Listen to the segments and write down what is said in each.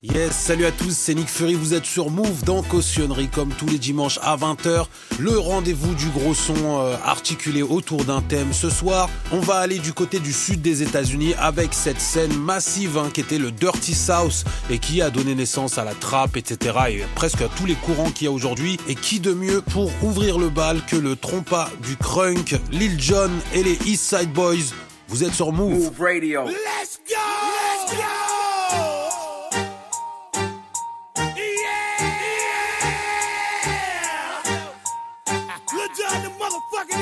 Yes, salut à tous, c'est Nick Fury, vous êtes sur Move dans Cautionnerie comme tous les dimanches à 20h, le rendez-vous du gros son euh, articulé autour d'un thème. Ce soir, on va aller du côté du sud des États-Unis avec cette scène massive hein, qui était le Dirty South et qui a donné naissance à la trappe, etc. et presque à tous les courants qu'il y a aujourd'hui. Et qui de mieux pour ouvrir le bal que le trompa du crunk, Lil Jon et les East Side Boys. Vous êtes sur Move. Radio. Let's go! Let's go!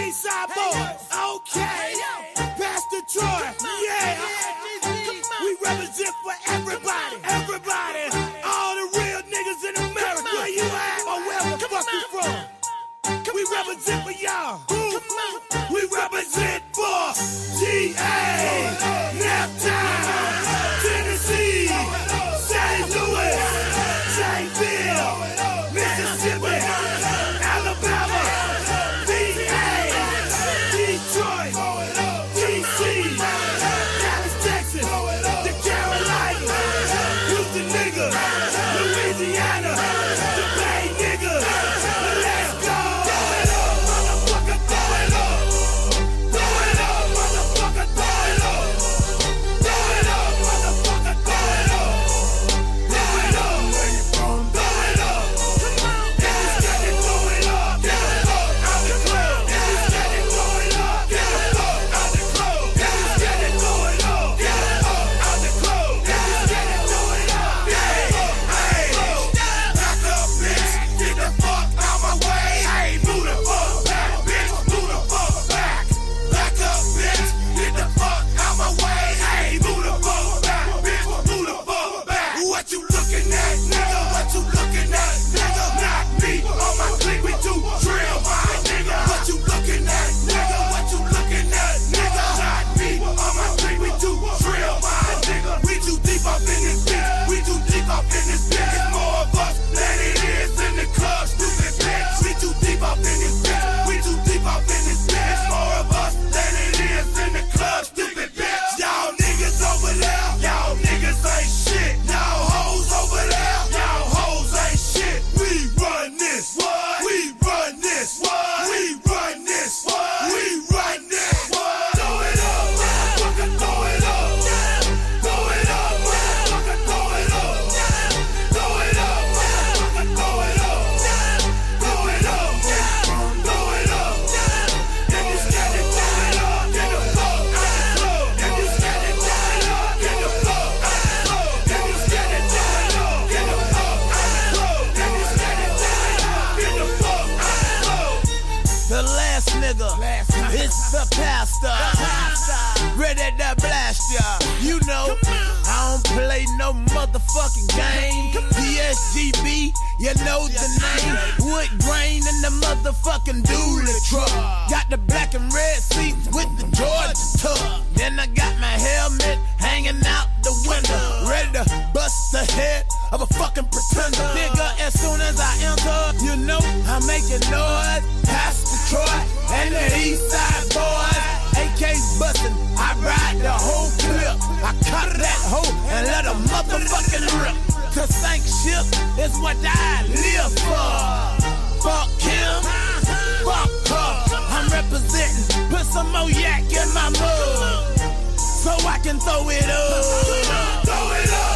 Eastside boys, okay. Pastor Troy, yeah. We represent for everybody, everybody. All the real niggas in America. Where you at? Or where the fuck you from? We represent for y'all. Come on. Niggas think shit is what I live for. Fuck him, fuck her. I'm representing, put some more yak in my mug. So I can throw it up. Throw it up.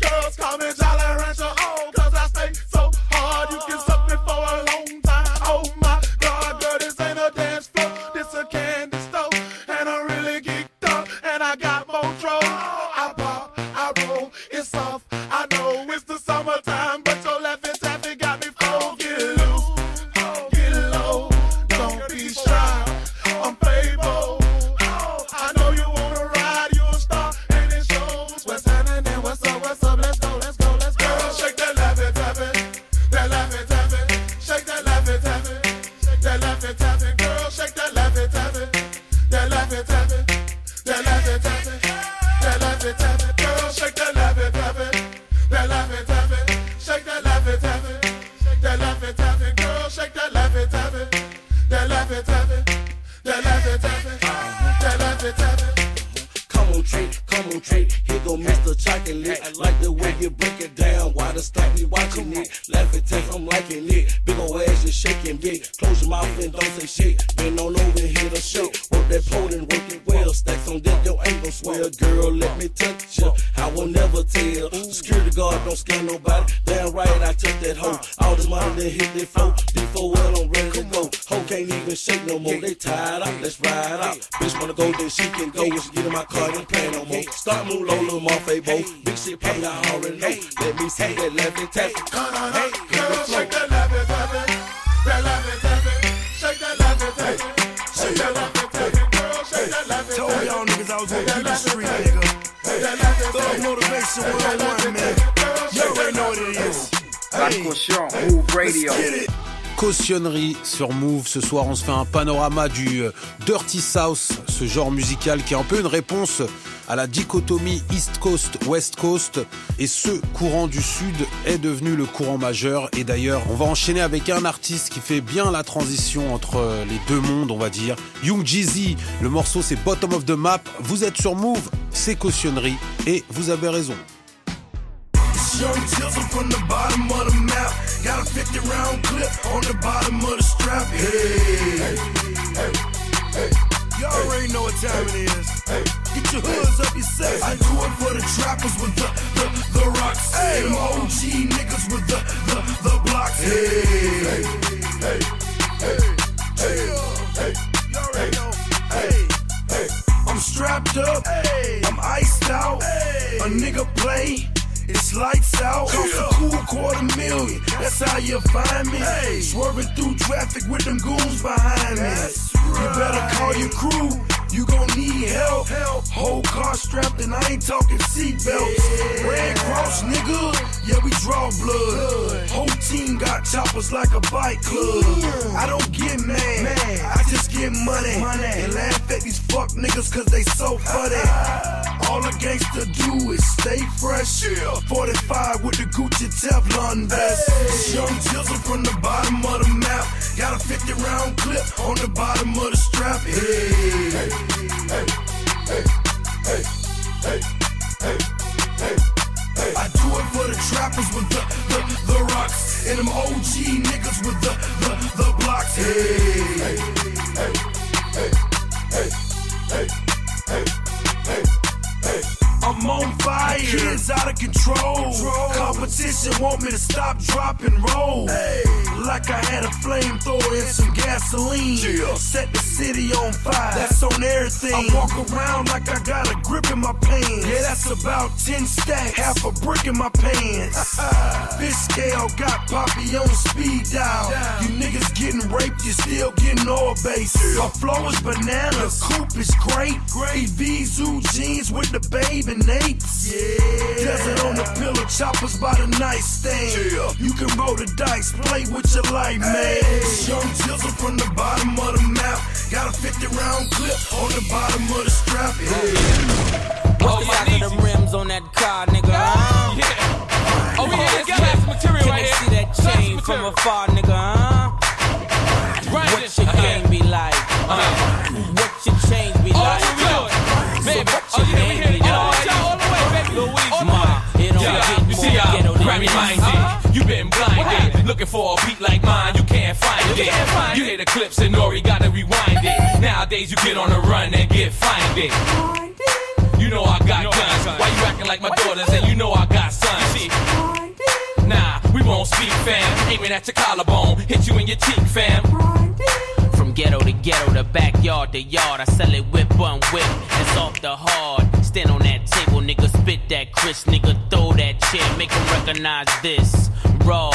she can go. When she get in my car, playing no more. Start move low, little Morphe Bo. Big shit poppin', I already know. Let me see that left and tap. Hey, girl, shake that laffy taffy, that laffy taffy, shake that laffy taffy, shake that laffy taffy, girl, shake that laffy Told taffy. y'all niggas I was gonna That keep the laffy street, taffy, nigga. that laffy Thug taffy, motivation that 101, laffy man. taffy, girl, You shake already that know what laffy it is. La Hey, caution, Move Radio. get it. Cautionnerie sur Move. Ce soir, on se fait un panorama du euh, Dirty South, ce genre musical qui est un peu une réponse à la dichotomie East Coast, West Coast. Et ce courant du Sud est devenu le courant majeur. Et d'ailleurs, on va enchaîner avec un artiste qui fait bien la transition entre les deux mondes, on va dire. Young Jeezy, le morceau c'est Bottom of the Map. Vous êtes sur Move, c'est Cautionnerie. Et vous avez raison. Young Tizzle from the bottom of the map. Got a 50 round clip on the bottom of the the trappers with the the, the rocks. Hey, OG niggas with the the, the blocks. Hey, hey, hey, hey, hey, You already. Hey, hey. I'm strapped up. I'm iced out. A nigga play. It's lights out. Cost a cool quarter million. That's how you find me. Swerving through traffic with them goons behind me. You better call your crew. You gon' need help. Whole car strapped and I ain't talking seatbelts. Red Cross, nigga. Yeah, we draw blood. Whole team got choppers like a bike club. I don't get mad. I just get money. And laugh at these fuck niggas cause they so funny. All a gangster do is stay fresh. 45 with the Gucci Teflon vest. Young Tizzle from the bottom of the map. Got a 50 round clip on the bottom of the strap. Hey, hey, hey, hey, hey, hey, hey, hey, hey. I do it for the trappers with the, the, the rocks. And them OG niggas with the, the, the blocks. Hey, hey, hey, hey, hey, hey, hey, hey. I'm on fire. Kids out of control. Competition want me to stop, drop, and roll. Like I had a flamethrower and some gasoline. Set the city on fire. That's on everything. I walk around like I got a grip in my pants. Yeah, that's about 10 stacks. Half a brick in my pants. Fish scale got Poppy on speed dial. You niggas getting raped, you still getting all base. My flow is bananas. Coupe is great. Great Zoo jeans with the babe and apes. Yeah. Desert on the pillow, choppers by the nightstand. You can roll the dice, play with your life, man. Young Tizzle from the bottom of the map. Got a 50 round clip on the bottom of the strap. Yeah. What's the size of the rims on that car, nigga? Huh? Yeah. Oh, we had this class material Can right they here. see that Class chain from material. afar, nigga? Huh? Right What there. your game be like? Uh, what your chain be Oh, like? Yeah, you see than Grammy minded. You been blinded, looking for a beat like mine, you can't find it. can't find You hear the clips and Nori gotta rewind it. Nowadays you get on the run and get find it. You know I got guns. Why you acting like my daughters and you know I got sons? Nah, we won't speak, fam. Aiming at your collarbone, hit you in your cheek, fam. From ghetto to ghetto to backyard to yard, I sell it whip on whip. It's off the hard. Stand on that table, nigga, spit that crisp, nigga, throw that chair, this. Raw.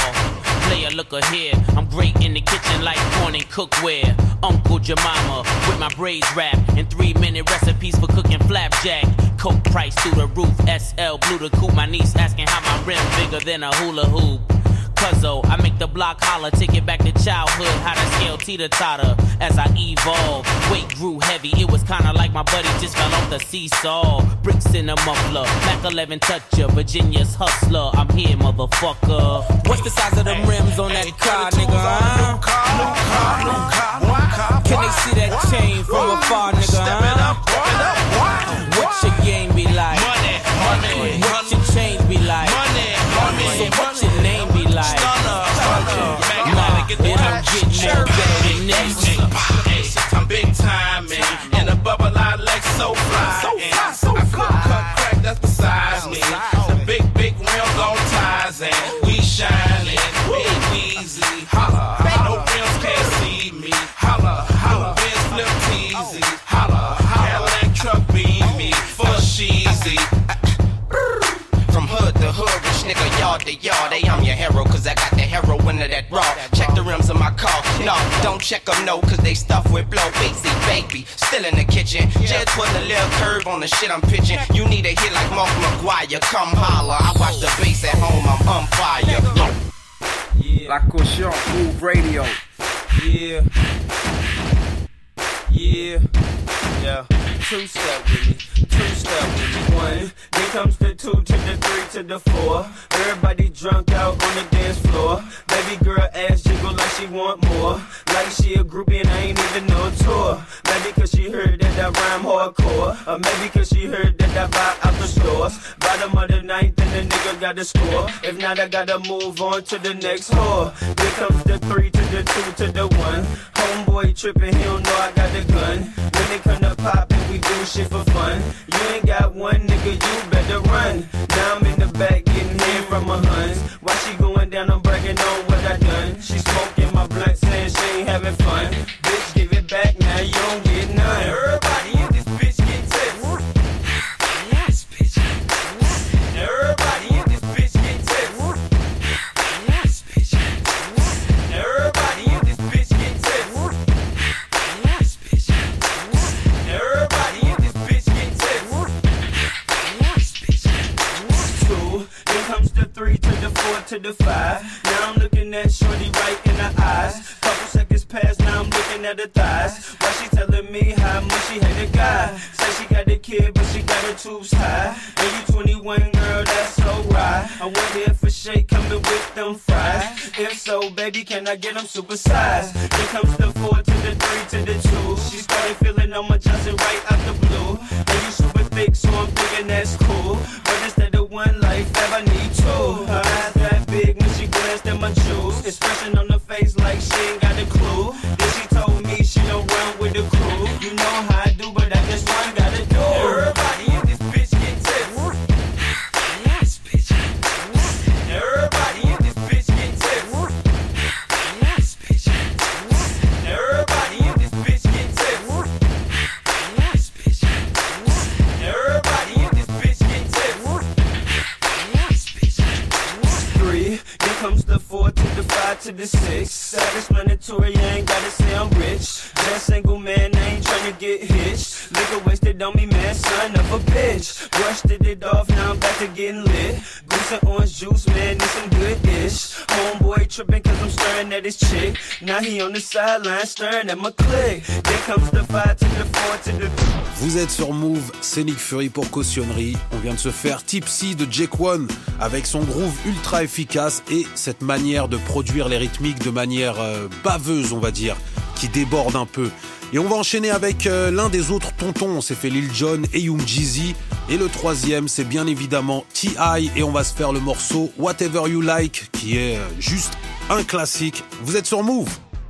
Player, look here. I'm great in the kitchen like corn and cookware. Uncle Jemima with my braids wrapped and three minute recipes for cooking flapjack. Coke price through the roof. SL blue to coop. My niece asking how my rim bigger than a hula hoop. Cuzzo, I make the block holler, take it back to childhood. How to scale teeter totter as I evolve. Weight grew heavy, it was kinda like my buddy just fell off the seesaw. Bricks in a muffler, Mac 11 toucher, Virginia's hustler. I'm here, motherfucker. What's the size of the rims on that car, nigga? Huh? Can they see that chain from afar, nigga? Huh? What's your game be like? Money, money, What's your change So fly. So fly, so I flip, cut, crack, that's besides me. The big, big rims on ties, and we shining. Big Weezy, holla. No rims can't see me. Holla, holla. Benz flip oh. teasy. Holla, holla. Cadillac truck beam me. Oh. For sheezy. From hood to hood, rich nigga, yard to yard. Hey, I'm your hero, cause I got the heroin of that raw. Check the rims of my car. No, don't check them, no, cause they stuffed with blow. Bixie, baby, still in the kitchen. Just putting a little curve on the shit I'm pitching. You need a hit like Mark McGwire. Come holler. I watch the bass at home, I'm on fire. Yeah. La caution, Mouv' radio. Yeah. Yeah. Yeah. Two step with me. Two step with me. One. Then comes the two to the three to the four. Everybody drunk out on the dance floor. Baby girl ass jiggle like she want more. Like she a groupie and I ain't even no tour. Maybe cause she heard that I rhyme hardcore. Or maybe cause she heard that I buy out the stores. Bottom of the ninth and the nigga got the score. If not, I gotta move on to the next whore. Here comes the three to the two to the one. Homeboy tripping, he don't know I got the gun. When it come to poppin', we do shit for fun. You ain't got one nigga, you better run. Now I'm in the back getting head from my huns. Why she going down, I'm bragging on what I done. She smoking my blunt, saying she ain't having fun. Bitch, give it back now, you don't get none. Everybody in this bitch get tips. This bitch get tips. Everybody in this bitch get tips. This bitch get tips. Everybody in this bitch get tips. This bitch get tips. Everybody in this bitch get tips. Two, then comes the three to the four to the five. of the thighs. Why she telling me how much she hate a guy? Say she got the kid, but she got her tubes high. And you 21, girl, that's so right. I went here for shake, coming with them fries. If so, baby, can I get them supersized? Here comes the fourth. Sur Move, c'est Nick Fury pour cautionnerie. On vient de se faire Tipsy de Jake One avec son groove ultra efficace et cette manière de produire les rythmiques de manière euh, baveuse, on va dire, qui déborde un peu. Et on va enchaîner avec euh, l'un des autres tontons. On s'est fait Lil Jon et Young Jeezy. Et le troisième, c'est bien évidemment T.I. Et on va se faire le morceau Whatever You Like, qui est euh, juste un classique. Vous êtes sur Move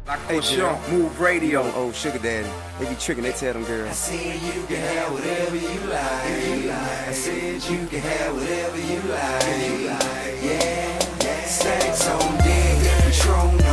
Ocean, Mouv' Radio. Oh, Sugar Daddy. They be tricking, they tell them girls. I said you can have whatever you like. If you like. I said you can have whatever you like. If you like. Yeah. yeah. Sex on deck, Patron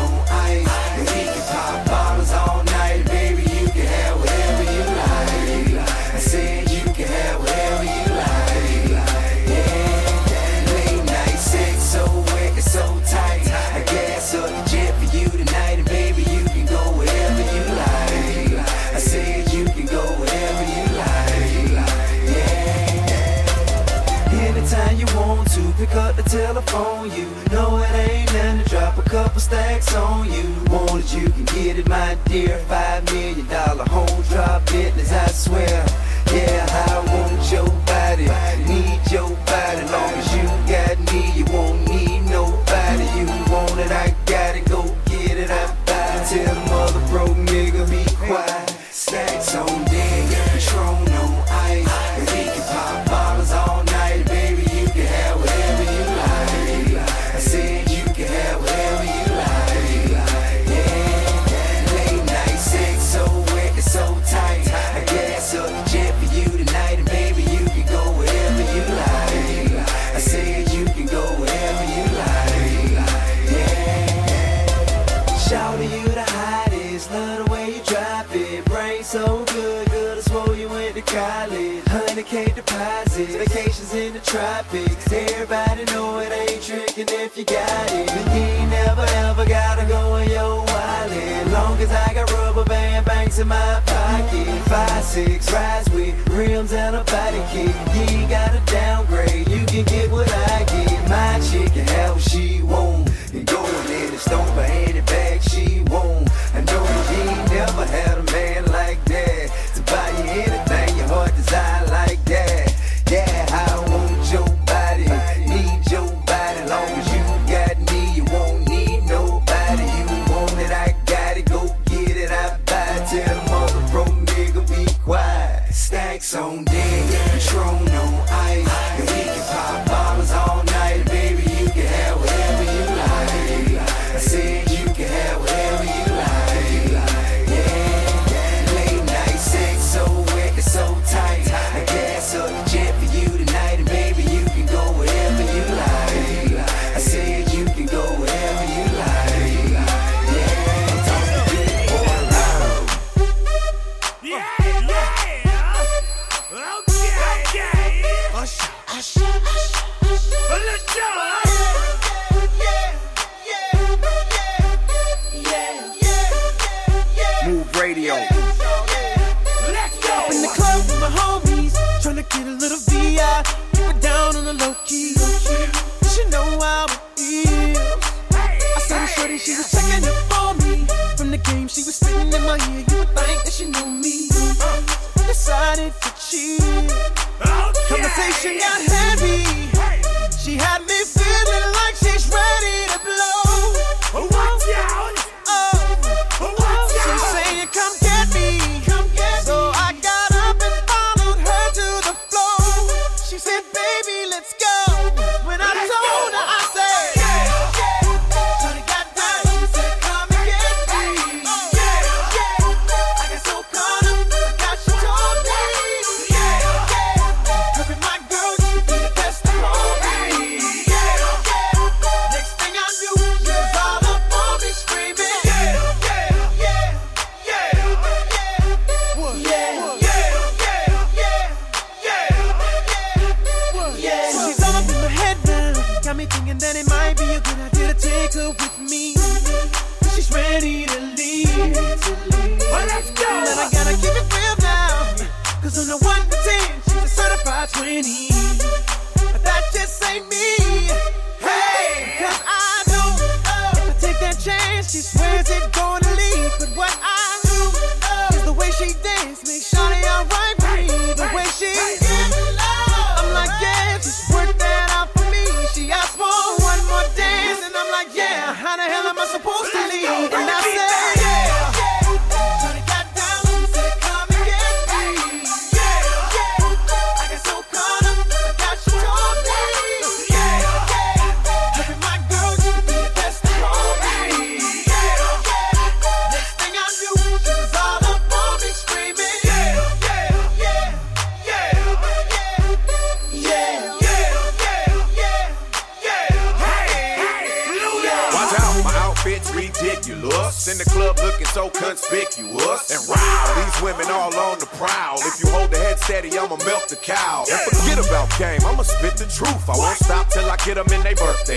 Telephone you. No, it ain't nothing to drop a couple stacks on you. Want it, you can get it, my dear. Five million dollar home drop business, I swear. Yeah, I want your body. if you got it. Then you ain't never ever gotta go in your wallet. Long as I got rubber band banks in my pocket. Five, six rides with rims and a body kit. You ain't gotta downgrade, you can get what I get. My chick can have what she want. And go in the store for any bag she want. I know you ain't never had a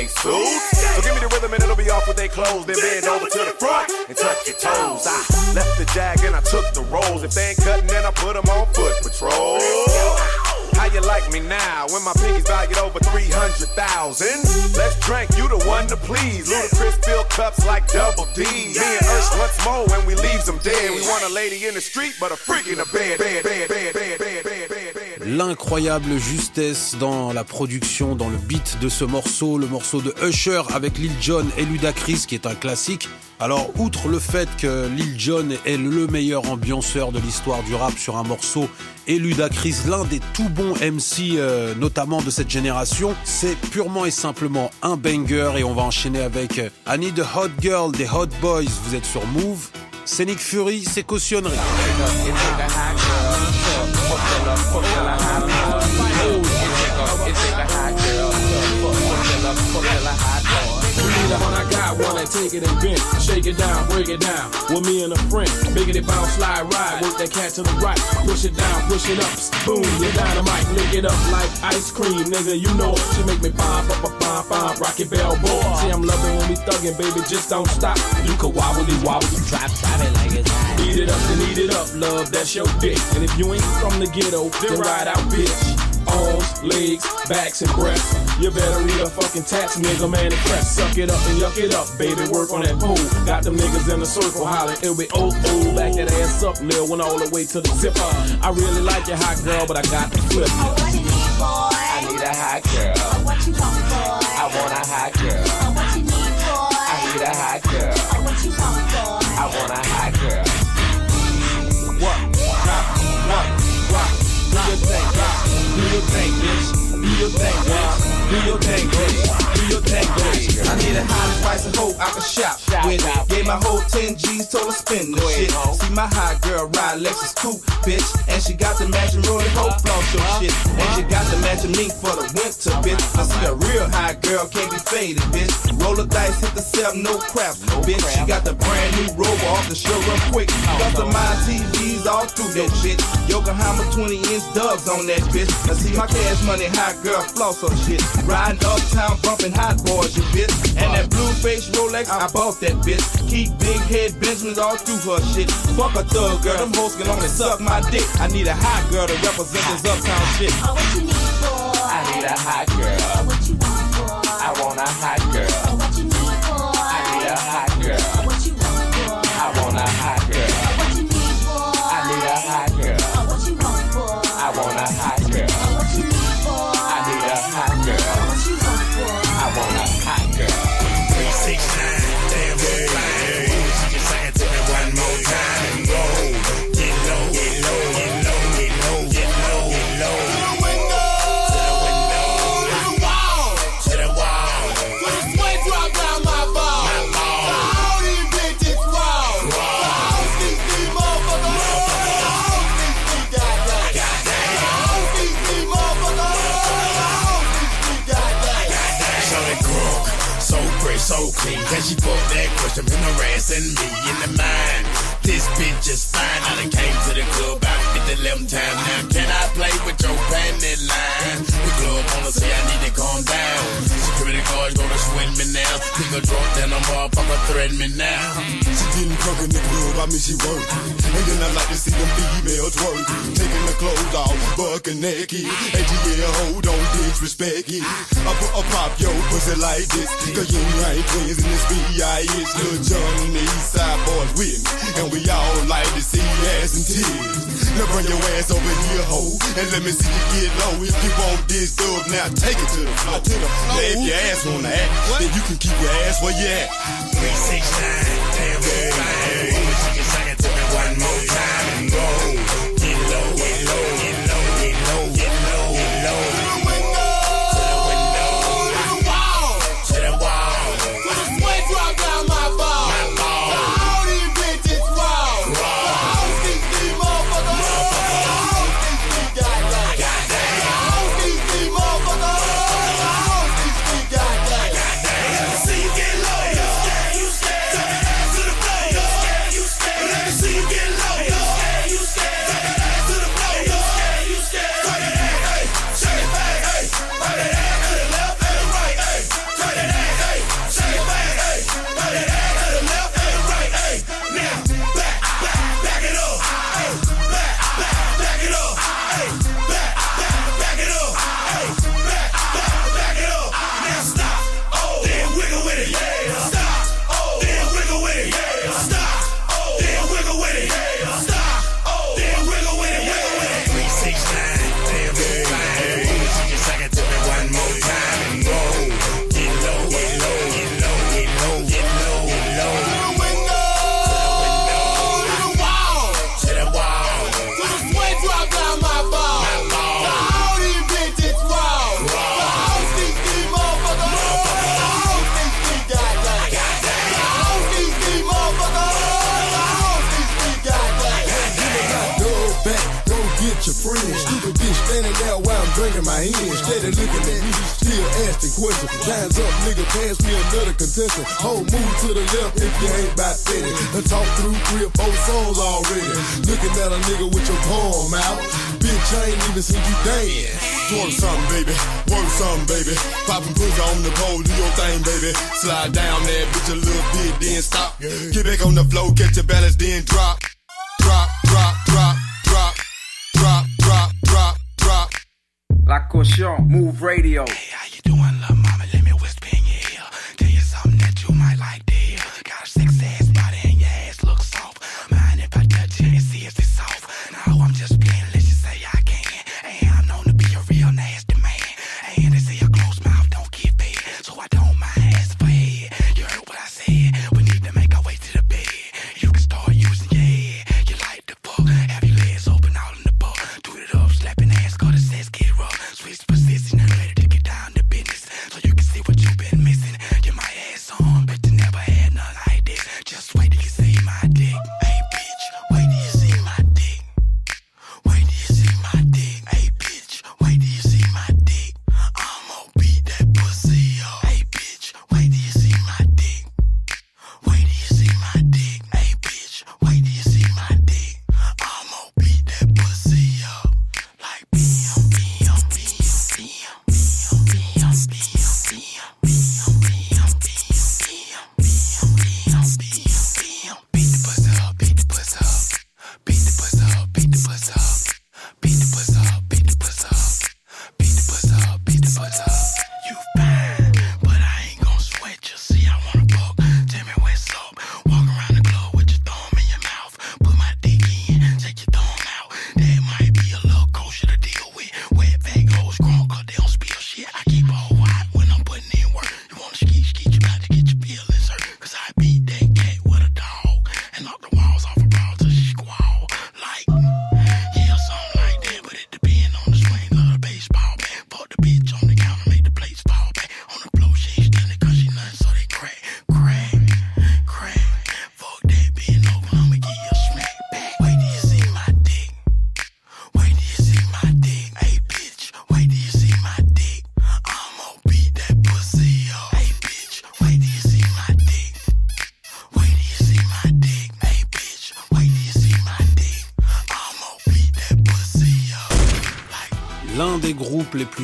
birthday suits. So give me the rhythm and it'll be off with their clothes. Then bend over to the front and touch your toes. I left the jag and I took the rolls. If they ain't cutting, then I put them on foot patrol. How you like me now when my pinkies valued over 300,000? Let's drink, you the one to please. Ludacris fill cups like double D. Me and Ursh once more when we leaves them dead. We want a lady in the street, but a freak in the bed. bed, bed, bed, bed, bed, bed, bed, bed. L'incroyable justesse dans la production, dans le beat de ce morceau, le morceau de Usher avec Lil Jon et Ludacris qui est un classique. Alors, outre le fait que Lil Jon est le meilleur ambianceur de l'histoire du rap sur un morceau et Ludacris l'un des tout bons MC, euh, notamment de cette génération, c'est purement et simplement un banger et on va enchaîner avec euh, I Need a Hot Girl des Hot Boys. Vous êtes sur Move. Scénic Fury, c'est cautionnerie. When take it and bend, shake it down, break it down. With me and a friend, making it bounce, slide, ride, work that cat to the right, push it down, push it up, boom, you dynamite, lick it up like ice cream, nigga. You know it. She make me pop, pop, pop, pop, pop, rock it, bell boy. See, I'm loving when we thuggin', baby, just don't stop. You can wobbly wobble, Drop, drop it like it's hot. Eat it up and eat it up, love, that's your dick. And if you ain't from the ghetto, then ride out, bitch. Arms, legs, backs, and breasts. You better read a fucking tax, nigga, man, and press. Suck it up and yuck it up, baby. Work on that pole. Got them niggas in the circle hollering, it'll be oh, oh. Back that ass up, Lil, went all the way to the zipper. I really like your hot girl, but I got the flip. Oh, I need a hot girl. Oh, what you want, boy? I want a hot girl. Your thing, bitch. Do your thing, bitch. Do your thing, bitch. I need a high price of hope I can shop with. Gave my whole 10 G's, told her spend the shit. See my hot girl ride Lexus coupe, bitch. And she got the matching rolling hope floss your shit. And she got the matching mink for the winter, bitch. I see a real hot girl can't be faded, bitch. Roll the dice, hit the seven, no crap, bitch. She got the brand new rover off the show real quick. Customized TVs all through that shit. Yokohama 20 inch dubs on that bitch. I see my cash money hot girl floss her shit. Riding uptown bumping hot boys, you bitch. And that blue face Rolex, I bought that bitch. Keep big head Benjamins all through her shit. Fuck a thug girl, them hoes can only suck my dick. I need a hot girl to represent this uptown shit. Oh, what you need, boy? I need a hot girl. Oh, what you want, boy? I want a hot girl. Oh, what that question ass and me in the mind? This bitch is fine. I done came to the club about 50 11 times. Now can I play with your panty line? Now. Pick a drunk, then a motherfucker threaten me now. She getting crunk in the club, I mean she work. And then I like to see them females work. Taking the clothes off, bucking naked. ATL, hold on, disrespect it. I put a pop yo pussy like this. Cause you ain't twins in this B.I.H. Lil Jon and the East Side Boyz with me. And we all like to see ass and tears. Now bring your ass over here, ho. And let me see you get low. If you want this dub, now take it to the floor. To the floor. Now if your ass wanna act, then you can keep your ass where you at. Three, six, nine, damn, yeah, fine. She can sing it to me one more time and go. Drinking my hand. Steady looking at me, still asking questions. Time's up, nigga, pass me another contestant. Hold move to the left if you ain't about steady. I talk through three or four songs already. Looking at a nigga with your palm out. Bitch, I ain't even seen you dance. Twerk something, baby. Work something, baby. Poppin' pussy on the pole, do your thing, baby. Slide down that bitch a little bit, then stop. Get back on the floor, catch your balance, then. Drop, La caution, Mouv' radio.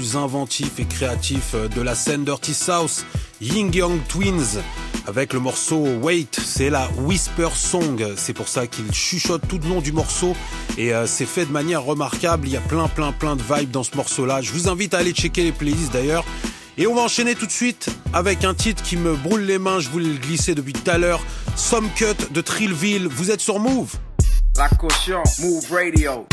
Plus inventifs et créatifs de la scène Dirty South, Ying Yang Twins, avec le morceau Wait, c'est la Whisper Song. C'est pour ça qu'il chuchote tout le long du morceau et euh, c'est fait de manière remarquable. Il y a plein, plein, plein de vibes dans ce morceau-là. Je vous invite à aller checker les playlists d'ailleurs. Et on va enchaîner tout de suite avec un titre qui me brûle les mains. Je voulais le glisser depuis tout à l'heure. Some Cut de Trillville. Vous êtes sur Move. La caution, move radio.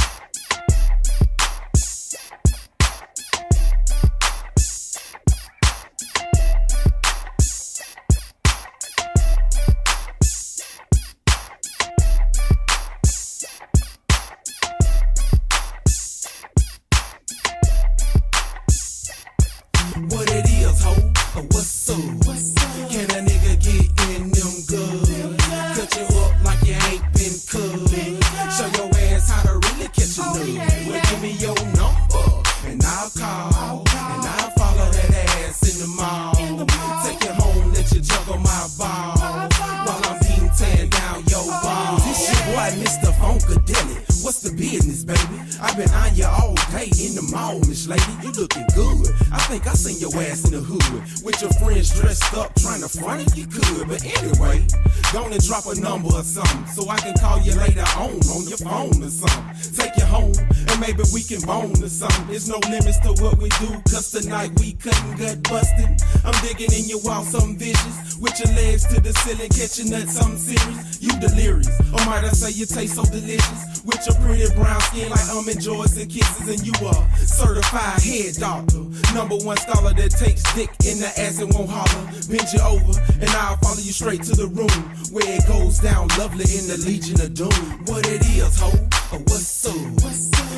Bone or something. There's no limits to what we do, cause tonight we cutting gut busting. I'm digging in your wall, some vicious. With your legs to the ceiling, catching nuts, something serious. You delirious, or might I say you taste so delicious? With your pretty brown skin like um almond joys and kisses, and you are certified head doctor. Number one scholar that takes dick in the ass and won't holler. Bend you over, and I'll follow you straight to the room where it goes down lovely in the Legion of Doom. What it is, ho? What's up?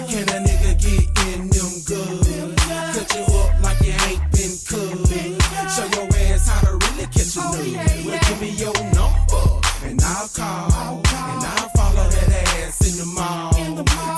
Can a nigga get in them good? Cut you up like you ain't been cooked. Show your ass how to really catch a nigga. Well, give me your number and I'll call, And I'll follow that ass in the mall.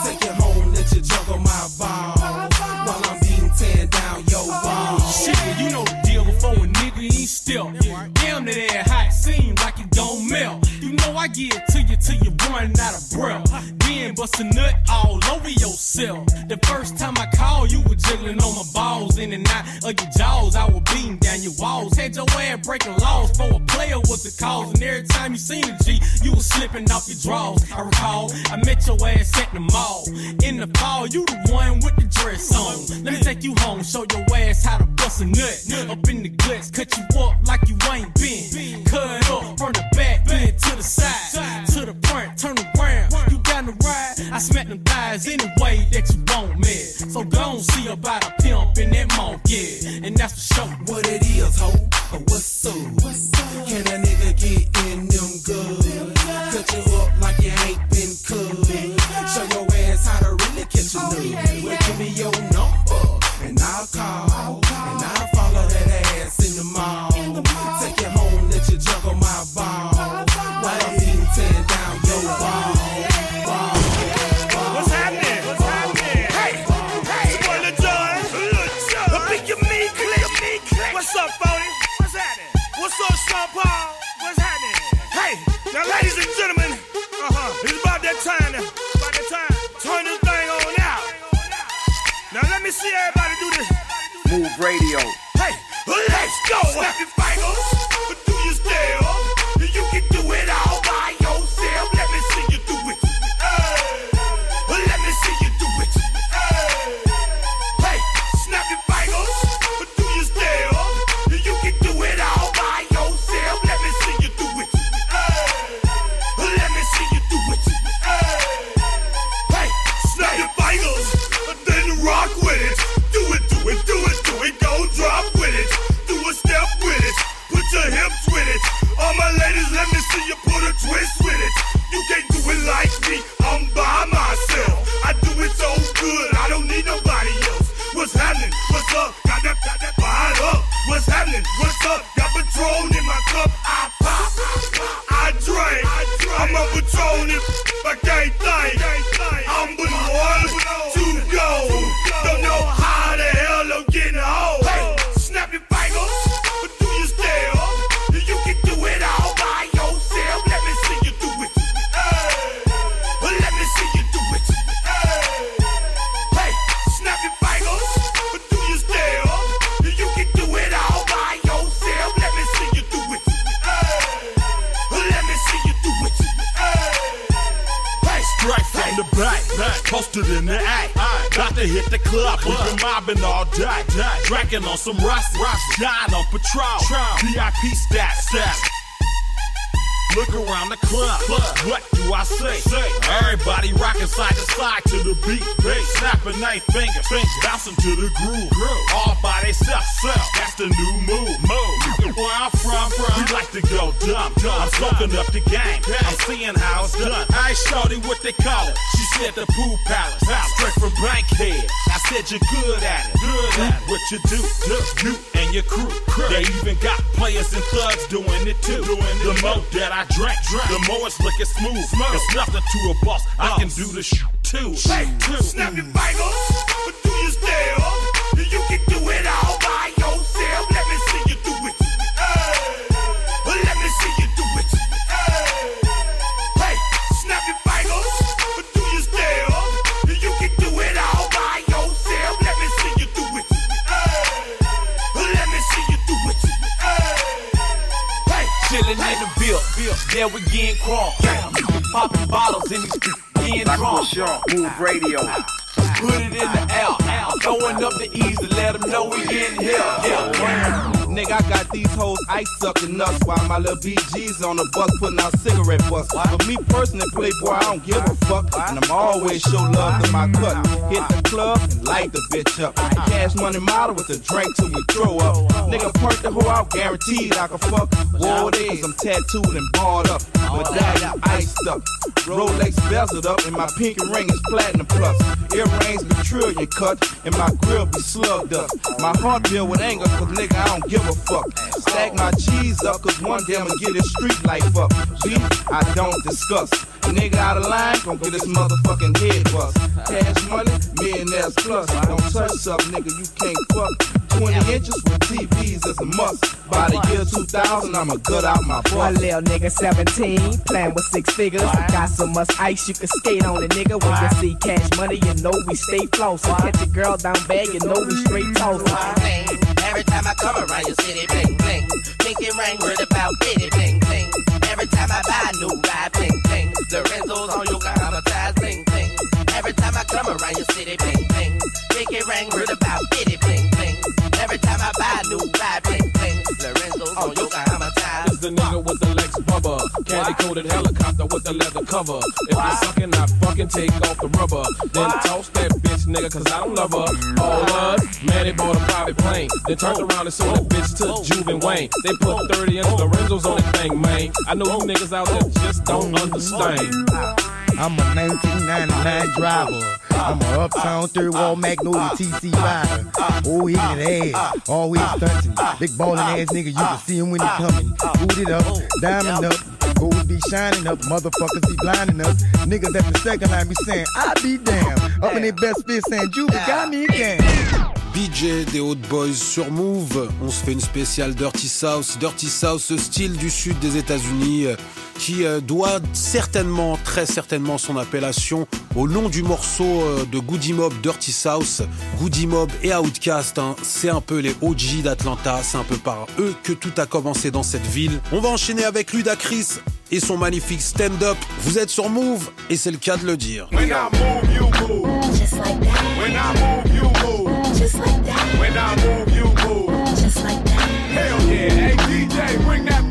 Take it home, let you juggle my ball. While I'm being tan down your oh, ball. Shit, you know the deal before a nigga ain't still. Damn, that ass hot Seems like it don't melt. You know I get till you run out of breath. Then bust a nut all over yourself. The first time I called, you were jiggling on my balls. In and out of your jaws, I was beating down your walls. Had your ass breaking laws for a player was the cause. And every time you seen a G, you was slipping off your drawers. I recall, I met your ass at the mall. In the fall, you the one with the dress on. Let me take you home, show your ass how to bust a nut. Up in the guts, cut you up like you ain't been. Cut up from the back, bend to the side, to the front, turn around. You got the ride, I smack them thighs any way that you want, man. So go on, see about a pimp in that monkey, and that's for sure. What it is, ho, or what's up? Can a nigga get in them good? Cut you up like you ain't been cut. Show your ass how to really catch a oh, nut. Well, give me your number, and I'll call, oh, see everybody do this. Mouv' Radio. Hey, let's go. Your La Mouv' Radio. Put it in the air, throwing up the ease to let them know we in here. Yeah, Nigga, I got these hoes ice sucking nuts while my little BG's on the bus putting out cigarette butts. But me personally, Playboy, I don't give a fuck. And I'm always show love to my cut. Hit the club and light the bitch up. Cash money model with a drink till we throw up. Nigga, perk the hoe out, guaranteed I can fuck. War days, I'm tattooed and barred up. Medallion iced up. Rolex bezeled up, and my pinky ring is platinum plus. Earrings be trillion cut, and my grill be slugged up. My heart deal with anger, cause nigga, I don't give a fuck. Stack my cheese up, cause one day I'ma get this street life up. Beef, I don't discuss. Nigga out of line, gon' get this motherfucking head bust. Cash money, millionaires plus. Don't touch up, nigga, you can't fuck. 20 inches with TVs is a must. By the year 2000, I'ma gut out my My butt. little nigga 17, playing with six figures. Got so much ice you can skate on it, nigga. When you see cash money, you know we stay flossing. Catch a girl down bad, you know we straight tossing. Every time I come around your city, bling bling. Pinky ring, word about bitty, bling bling. Every time I buy a new ride, bling bling. Lorenzo's on your traumatized, bling bling. Every time I come around your city, bling bling. Pinky ring, word about bitty, bling bling. Every time I buy a new ride, bling Candy coated helicopter with the leather cover. If you're sucking, I fucking take off the rubber. Then toss that bitch, nigga, cause I don't love her. All love, man, they bought a private plane. Then turned around and sold that bitch to Juve and Wayne. They put 30 inch Lorenzo's on that thing, man. I know you niggas out there just don't understand. I'm a 1999 driver. I'm a uptown third wall Magnolia TC rider. Oh, he can ass, always stunting. Big ballin' ass nigga, you can see him when he coming. Boot it up, diamond up, gold be shining up, motherfuckers be blinding us. Niggas at the second line be saying, I be damn. Up in their best fit saying, Juvie got me again. BJ des Hot Boys sur Move. On se fait une spéciale Dirty South. Dirty South, style du sud des États-Unis qui euh, doit certainement, très certainement son appellation au nom du morceau euh, de Goody Mob Dirty South. Goody Mob et Outkast, hein, c'est un peu les OG d'Atlanta. C'est un peu par eux que tout a commencé dans cette ville. On va enchaîner avec Ludacris et son magnifique stand-up. Vous êtes sur Move et c'est le cas de le dire. When I move, you move. Just like that. When I move, you move. Just like that. When I move, you move. Just like that. Hell yeah. Hey DJ, bring that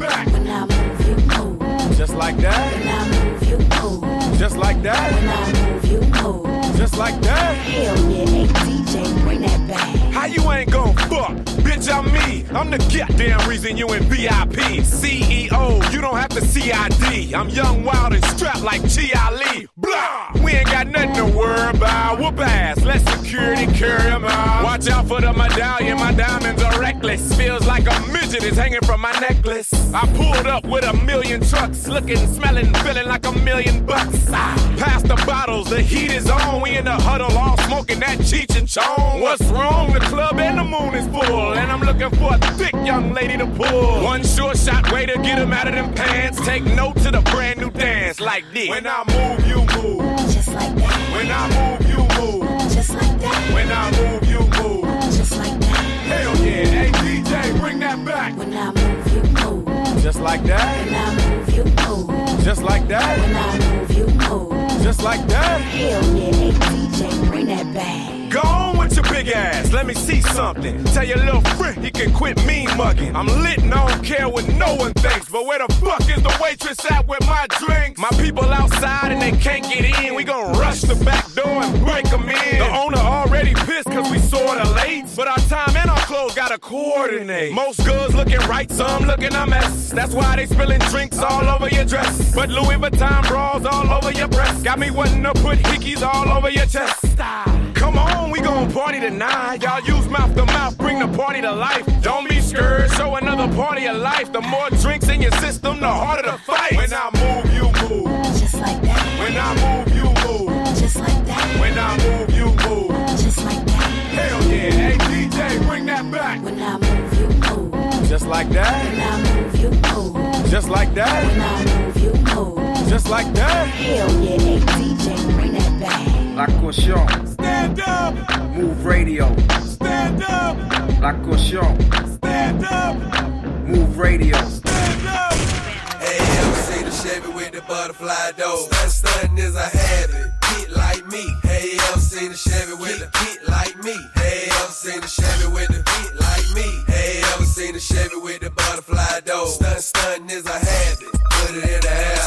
like that. When I move, you move. Just like that. When I move, you move. Just like that. Hell yeah. Hey DJ, bring that back. How you ain't gon' fuck? Bitch, I'm me. I'm the goddamn reason you in VIP. CEO, you don't have to CID. I'm young, wild, and strapped like G.I. Lee. Blah! We ain't got nothing to worry about. Whoop ass, let security carry 'em out. Watch out for the medallion, my diamonds are reckless. Feels like a midget is hanging from my necklace. I pulled up with a million trucks, looking, smelling, feeling like a million bucks. Ah, Pass the bottles, the heat is on. We in the huddle, all smoking that Cheech and Chong. What's wrong? The club and the moon is full, and I'm looking for a thick young lady to pull. One sure shot way to get get 'em out of them pants. Take note to the brand new dance like this. When I move, you move. Just like that. When I move, you move. Just like that. When I move, you move. Just like that. Hell yeah. Hey DJ, bring that back. When I move, you move. Just like that. When I move, you move. Just like that. When I move, you move. Just like that. Hell yeah. Hey DJ, bring that back. Go on with your big ass, let me see something. Tell your little friend he can quit mean mugging. I'm lit and I don't care what no one thinks. But where the fuck is the waitress at with my drinks? My people outside and they can't get in. We gon' rush the back door and break them in. The owner already pissed cause we sorta late. But our time and our clothes gotta coordinate. Most girls looking right, some looking a mess. That's why they spilling drinks all over your dress. But Louis Vuitton bras all over your breast. Got me wanting to put hickeys all over your chest. Come on, we gon' party tonight. Y'all use mouth to mouth, bring the party to life. Don't be scared, show another party of life. The more drinks in your system, the harder to fight. When I move, you move. Just like that. When I move, you move. Just like that. When I move, you move. Just like that. Hell yeah. Hey DJ, bring that back. When I move, you move. Just like that. When I move, you move. Just like that. When I move, you move. Just like that. Hell yeah. Hey DJ, bring that back. La caution. Stand up. Mouv' radio. Stand up. La caution. Stand up. Mouv' radio. Stand up. Hey, ever seen a Chevy with the butterfly door? Stunt, stunting is a habit. Get like me. Hey, ever seen a Chevy with a get like me? Hey, ever seen a Chevy with a get like me? Hey, ever seen a Chevy with the butterfly door? Stunt, stunting is a habit. Put it in the air.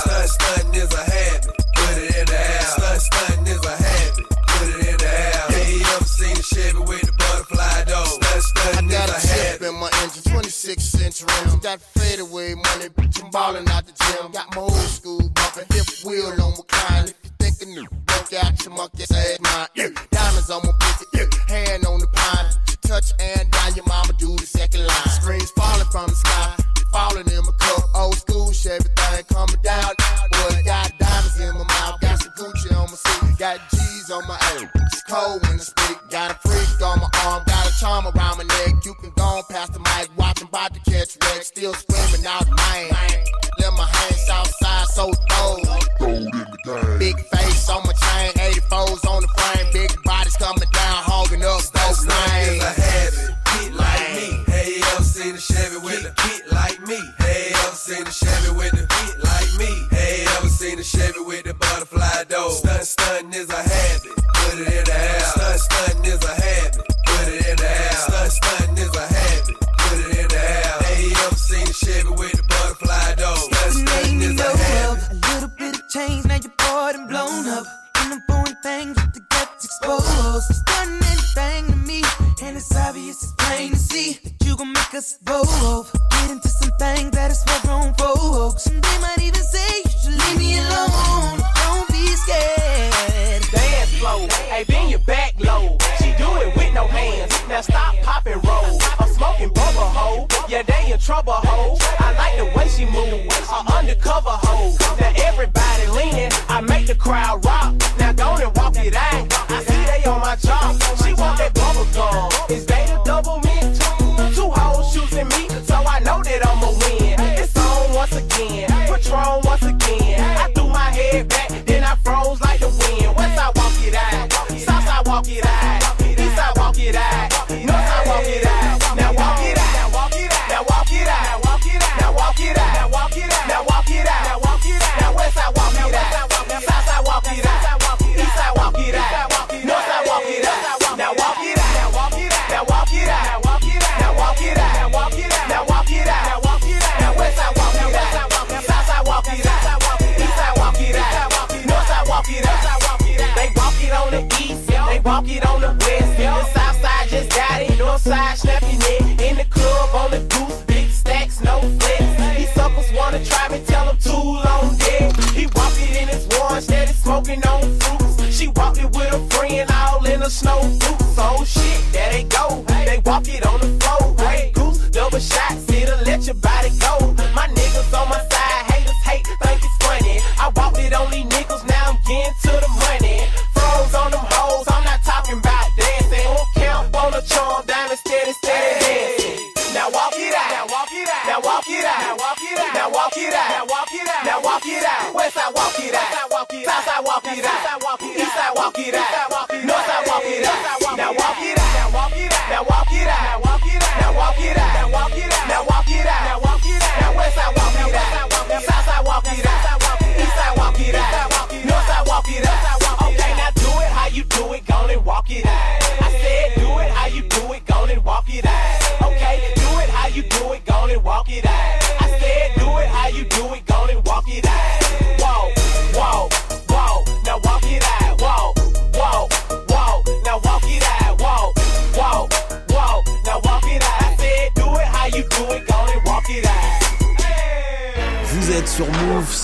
snow boots on. Oh shit, there they go. They walk it on the floor.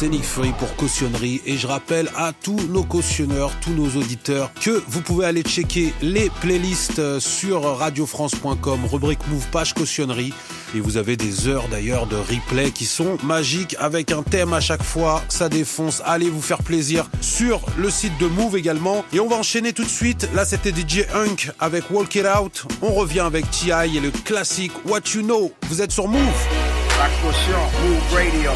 Scenic Free pour cautionnerie. Et je rappelle à tous nos cautionneurs, tous nos auditeurs, que vous pouvez aller checker les playlists euh, sur radiofrance.com, rubrique Move, page cautionnerie. Et vous avez des heures d'ailleurs de replay qui sont magiques avec un thème à chaque fois. Ça défonce. Allez vous faire plaisir sur le site de Move également. Et on va enchaîner tout de suite. Là, c'était DJ Hunk avec Walk It Out. On revient avec TI et le classique What You Know. Vous êtes sur Move. La caution, Move Radio.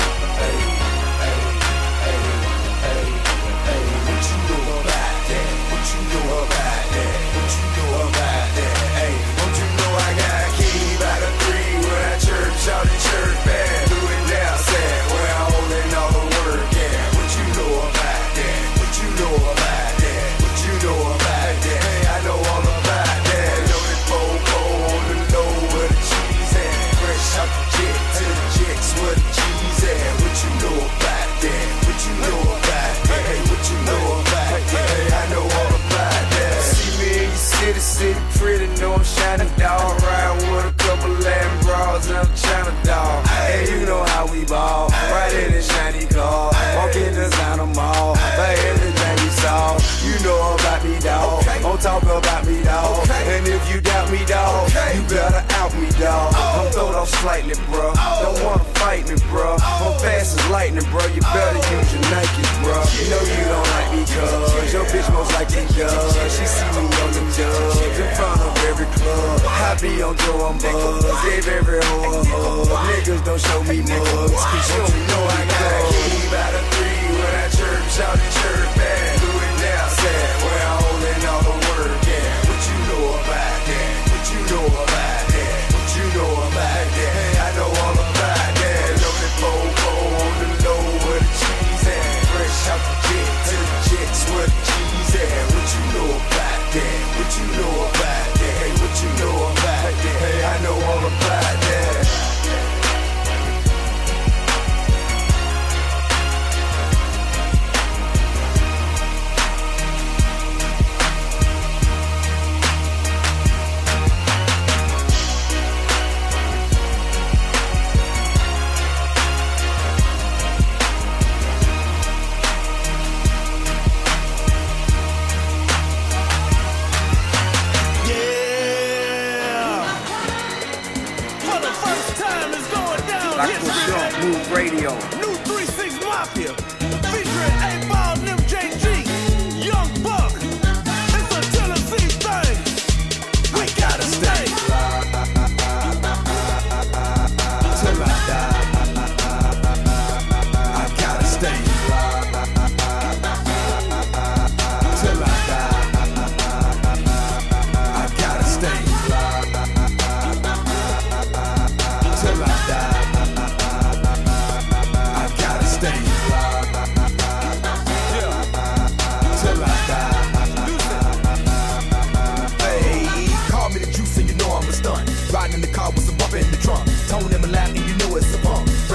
slightly, bro. Don't wanna fight me, bro. I'm fast as lightning, bro. You better use your Nikes, bro. You know you don't like me, cuz your bitch most likely does. She see me on the dubs in front of every club. I be on Joe, I'm buzz. Gave every hoe a hug. Niggas don't show me mugs, cause you don't know I got a key by the three when I chirp, shout and chirp back. Do it now, sad. Where I'm holding all the work, yeah. What you know about that? What you know about that?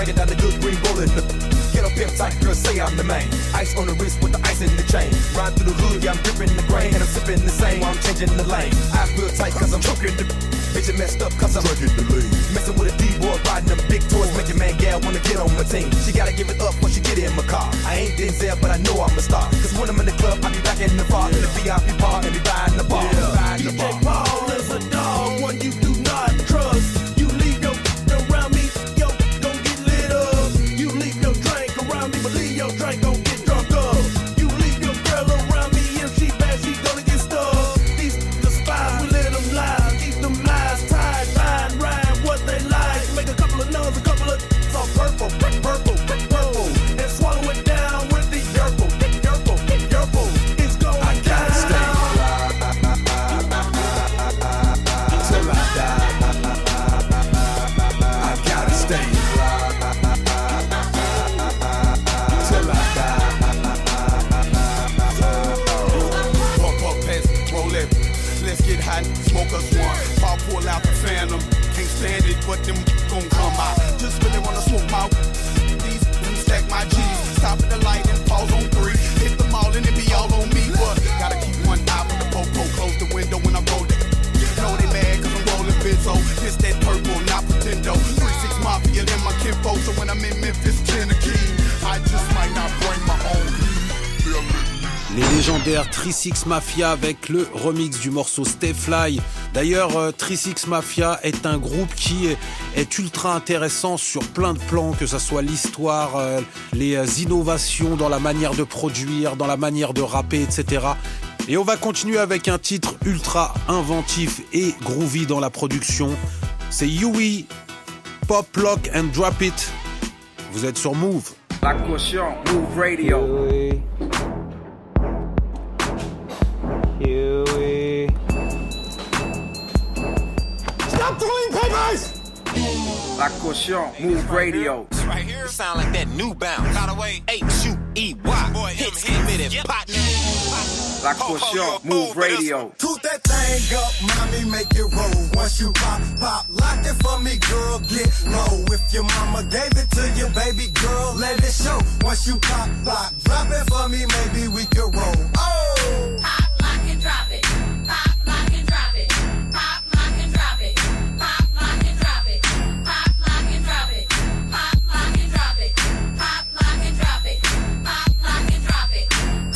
Breaking down the good green rolling Get up pimp tight, girl, say I'm the main. Ice on the wrist with the ice in the chain. Ride through the hood, yeah, I'm gripping the grain. And I'm sipping the same while I'm changing the lane. I feel tight cause I'm choking the Bitch, it messed up cause I'm drinking the lean. Messing with a D-boy, riding them big toys, making man gal wanna get on my team. She gotta give it up when she get in my car. I ain't Denzel, but I know I'm a star. Cause when I'm in the club, I be back in the bar, in the VIP bar, and be buying the bar. Buying the bar. DJ Paul is a dog, one you do not trust. Les légendaires Trisix Mafia avec le remix du morceau Stay Fly. D'ailleurs, euh, Trisix Mafia est un groupe qui est, ultra intéressant sur plein de plans, que ce soit l'histoire, euh, les euh, innovations dans la manière de produire, dans la manière de rapper, etc. Et on va continuer avec un titre ultra inventif et groovy dans la production. C'est Yui, Pop Lock and Drop It. Vous êtes sur Move. La caution, Move Radio. Stop throwing papers! La caution, Mouv' Radio. Right here. Sound like that new bounce. By the way, H-U-E-Y. Hits committed. Partner. La caution, Mouv' Radio. Toot that thing up, mommy, make it roll. Once you pop, pop, lock it for me, girl, get low. If your mama gave it to you, baby girl, let it show. Once you pop, pop, drop it for me, maybe we could roll. Oh!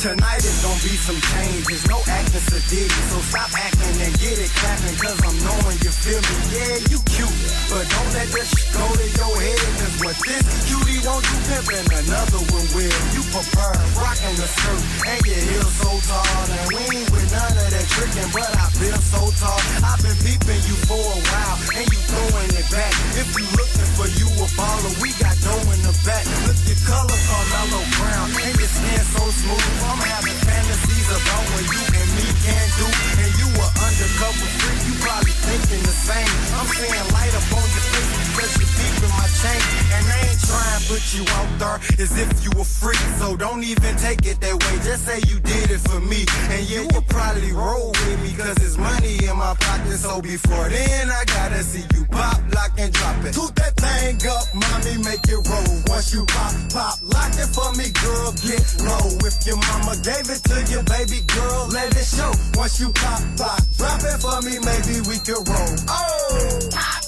Tonight is gonna be some changes, no acting sedity. So stop acting and get it clapping, cause I'm knowing you feel me. Yeah, you cute, but don't let shit go to your head, cause with this cutie, won't you pimp and another one will. You prefer rocking the skirt and your heels so tall. And we ain't with none of that tricking, but I feel so tall. I've been peeping you for a while, and you throwing it back. If you looking for you a baller, we got dough in the back. Look, your color Carmelo Brown, and skin so smooth. I'm having fantasies about what you and me can do. And you a undercover freak, you probably thinking the same. I'm saying light up on your face because you my chain. And I ain't trying to put you out there as if you a freak. So don't even take it that way. Just say you did it for me. And you you probably roll with me because it's money in my pocket. So before then, I gotta see you pop, lock, and drop it. Toot that thing up, mommy, make it roll. Once you pop, pop, lock it for me, girl, get low. If your mama gave it to you, baby girl, let it show. Once you pop, pop, drop it for me, maybe we can roll. Oh! Pop,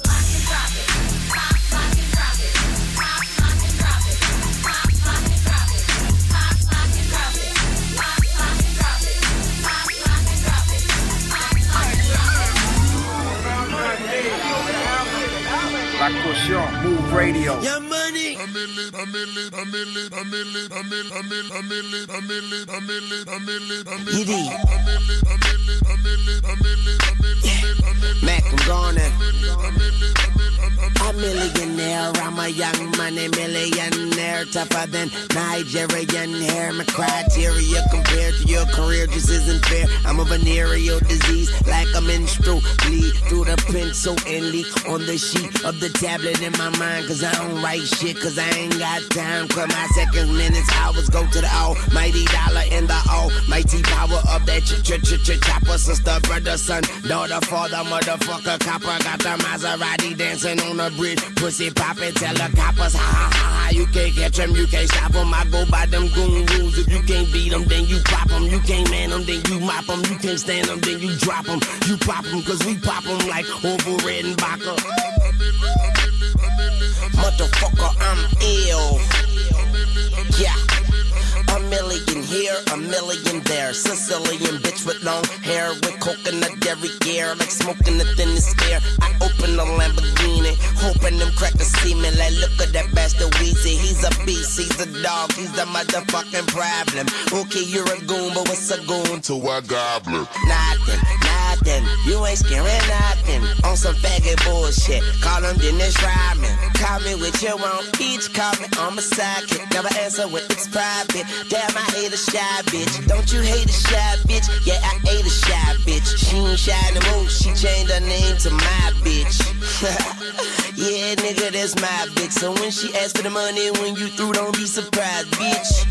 drop it. La caution, Mouv' Radio. Your money. Yidi. Mac, I'm gonna. A millionaire, I'm a young money millionaire, tougher than Nigerian hair. My criteria compared to your career just isn't fair. I'm a venereal disease, like a menstrual bleed through the pencil and leak on the sheet of the tablet in my mind. Cause I don't write shit, cause I ain't got time. Cause my seconds, minutes, hours go to the almighty dollar and the almighty power of that ch ch ch ch chopper. Sister, brother, son, daughter, father, motherfucker, copper. Got the Maserati dancing on the bridge. Pussy poppin', tell the ha ha ha ha. You can't catch 'em, you can't stop 'em. I go by them goon rules. If you can't beat 'em, then you pop 'em. You can't man 'em, then you mop 'em. You can't stand 'em, then you drop 'em. You pop 'em, cause we pop 'em like Orville Redenbacher. Motherfucker, I'm ill. Yeah. A million here, a million there. Sicilian bitch with long hair, with coconut gear, like smoking the thinnest air. I open the Lamborghini, hoping them crackers see me. Like, look at that bastard Weezy. He's a beast, he's a dog, he's the motherfucking problem. Okay, you're a goon, but what's a goon to a goblin? Nothing, nothing. You ain't scaring nothing. On some faggot bullshit. Call him Dennis Rodman. Call me with your own peach. Call me on my sidekick. Never answer when it's private. Damn, I hate a shy bitch. Don't you hate a shy bitch? Yeah, I hate a shy bitch. She ain't shy no more. She changed her name to my bitch. yeah, nigga, that's my bitch. So when she asks for the money, when you through, don't be surprised, bitch.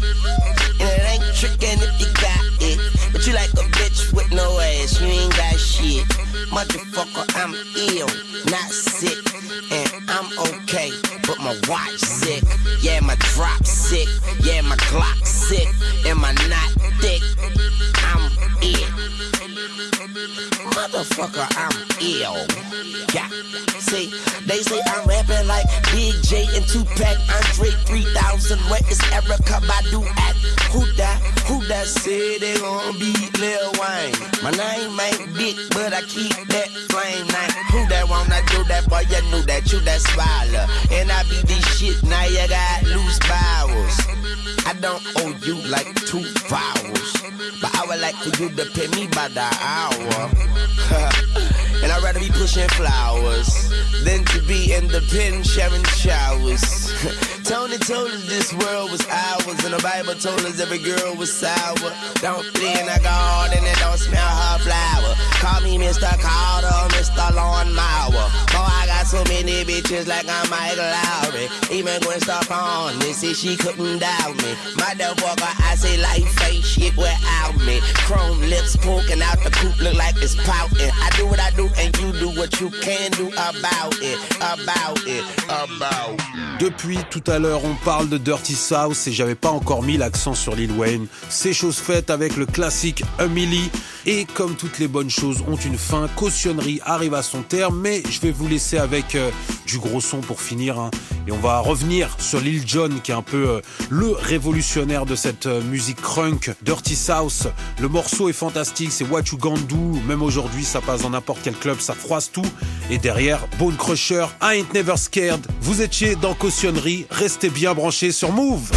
And it ain't tricking if you got it. But you like a bitch with no ass. You ain't got shit. Motherfucker, I'm ill, not sick. And I'm okay, but my watch sick. Yeah, my drop sick. Yeah, my Glock sick. And my not thick. I'm it. Motherfucker, I'm ill. Yeah. See, they say I'm rapping like Big J and Tupac, Andre 3000. Where is Erykah Badu at? Who that? Who that said they gon' be Lil Wayne? My name ain't big, but I keep that flame name. Who that wanna do that? Boy, you knew that you that swallow. And I be this shit, now you got loose bowels. I don't owe you like two vowels. But I would like for you to pay me by the hour. and I'd rather be pushing flowers than to be in the pen sharing showers. Tony told us this world was ours, and the Bible told us every girl was sour. Don't fit in a garden and don't smell her flower. Call me Mr. Carter, Mr. Lawnmower. Oh, I got so many bitches like I'm Michael Lowry. Even Gwen Stefani, they say she couldn't doubt me. Motherfucker, I say life ain't shit without me. Chrome lips poking out the coop look like it's pouting. I do what I do and you do what you can do about it, about it, about it. Depuis tout à l'heure, on parle de Dirty South et j'avais pas encore mis l'accent sur Lil Wayne. C'est chose faite avec le classique Emily. Et comme toutes les bonnes choses ont une fin, cautionnerie arrive à son terme, mais je vais vous laisser avec euh, du gros son pour finir. hein. Et on va revenir sur Lil Jon, qui est un peu euh, le révolutionnaire de cette euh, musique crunk, Dirty South. Le morceau est fantastique, c'est What You Gonna. Même aujourd'hui, ça passe dans n'importe quel club, ça froisse tout. Et derrière, Bone Crusher, I Ain't Never Scared. Vous étiez dans cautionnerie, restez bien branchés sur Move.